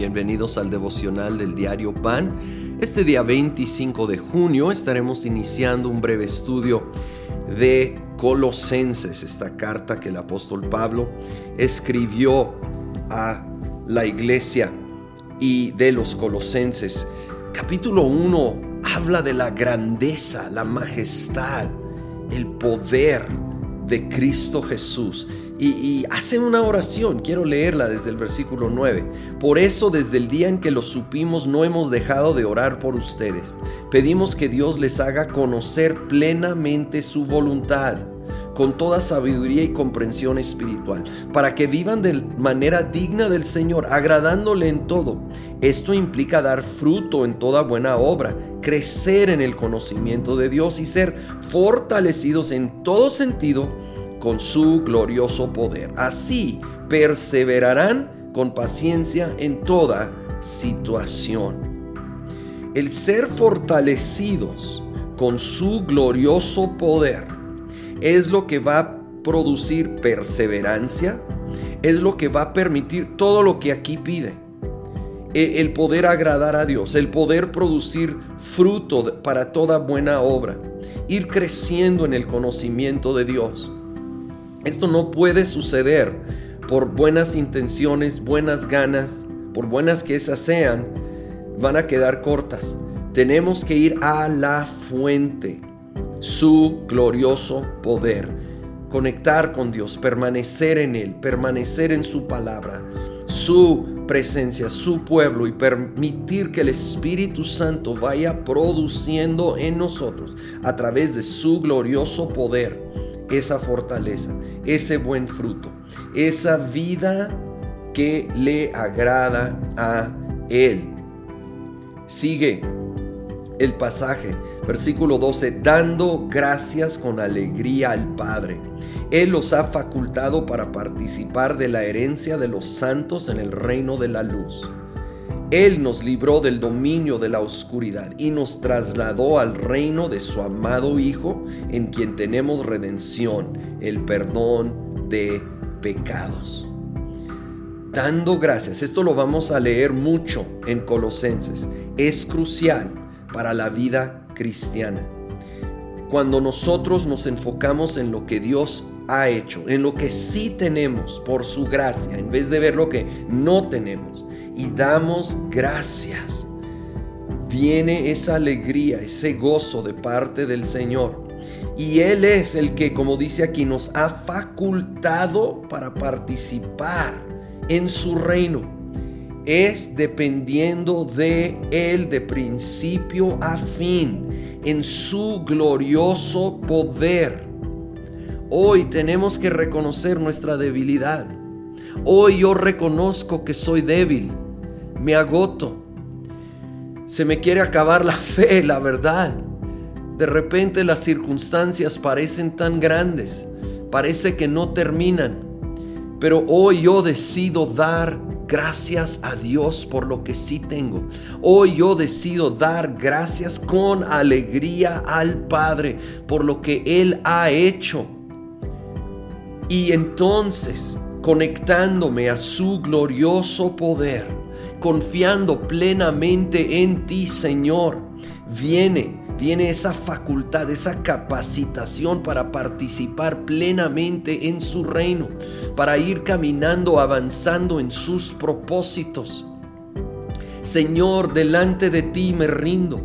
bienvenidos al devocional del diario Pan. Este día 25 de junio estaremos iniciando un breve estudio de Colosenses, esta carta que el apóstol Pablo escribió a la iglesia y de los colosenses. Capítulo 1 habla de la grandeza, la majestad, el poder de Cristo Jesús y, hace una oración, quiero leerla desde el versículo 9. Por eso desde el día en que lo supimos no hemos dejado de orar por ustedes. Pedimos que Dios les haga conocer plenamente su voluntad con toda sabiduría y comprensión espiritual, para que vivan de manera digna del Señor, agradándole en todo. Esto implica dar fruto en toda buena obra, crecer en el conocimiento de Dios y ser fortalecidos en todo sentido con su glorioso poder. Así perseverarán con paciencia en toda situación. El ser fortalecidos con su glorioso poder es lo que va a producir perseverancia, es lo que va a permitir todo lo que aquí pide. E, el poder agradar a Dios, el poder producir fruto para toda buena obra, ir creciendo en el conocimiento de Dios. Esto no puede suceder por buenas intenciones, buenas ganas, por buenas que esas sean, van a quedar cortas. Tenemos que ir a la fuente, su glorioso poder, conectar con Dios, permanecer en Él, permanecer en su palabra, su presencia, su pueblo y permitir que el Espíritu Santo vaya produciendo en nosotros a través de su glorioso poder esa fortaleza, ese buen fruto, esa vida que le agrada a Él. Sigue el pasaje, versículo 12, dando gracias con alegría al Padre. Él los ha facultado para participar de la herencia de los santos en el reino de la luz él nos libró del dominio de la oscuridad y nos trasladó al reino de su amado Hijo, en quien tenemos redención, el perdón de pecados. Dando gracias, esto lo vamos a leer mucho en Colosenses, es crucial para la vida cristiana. Cuando nosotros nos enfocamos en lo que Dios ha hecho, en lo que sí tenemos por su gracia, en vez de ver lo que no tenemos, y damos gracias, viene esa alegría, ese gozo de parte del Señor. Y Él es el que, como dice aquí, nos ha facultado para participar en su reino. Es dependiendo de Él de principio a fin, en su glorioso poder. Hoy tenemos que reconocer nuestra debilidad. Hoy yo reconozco que soy débil me agoto. Se me quiere acabar la fe, la verdad. De repente las circunstancias parecen tan grandes, parece que no terminan. Pero hoy yo decido dar gracias a Dios por lo que sí tengo. Hoy yo decido dar gracias con alegría al Padre por lo que Él ha hecho. Y entonces, conectándome a su glorioso poder, confiando plenamente en ti, Señor, viene, viene esa facultad, esa capacitación para participar plenamente en su reino, para ir caminando, avanzando en sus propósitos. Señor, delante de ti me rindo,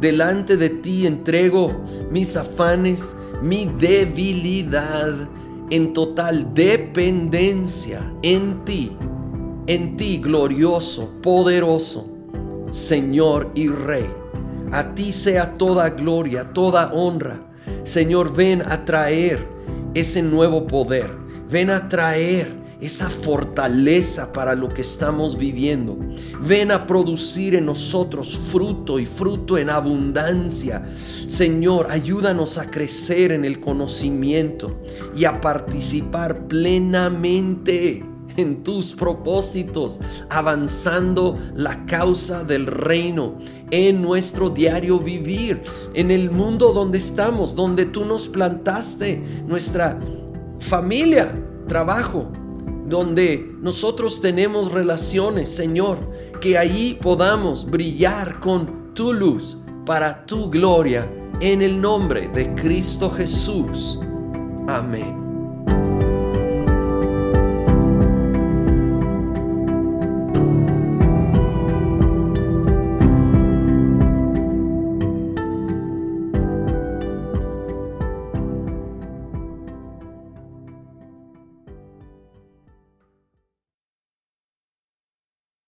delante de ti entrego mis afanes, mi debilidad en total dependencia en ti en ti, glorioso, poderoso, Señor y Rey. A ti sea toda gloria, toda honra. Señor, ven a traer ese nuevo poder. Ven a traer esa fortaleza para lo que estamos viviendo. Ven a producir en nosotros fruto y fruto en abundancia. Señor, ayúdanos a crecer en el conocimiento y a participar plenamente en tus propósitos, avanzando la causa del reino en nuestro diario vivir, en el mundo donde estamos, donde tú nos plantaste, nuestra familia, trabajo, donde nosotros tenemos relaciones, Señor, que ahí podamos brillar con tu luz para tu gloria en el nombre de Cristo Jesús. Amén.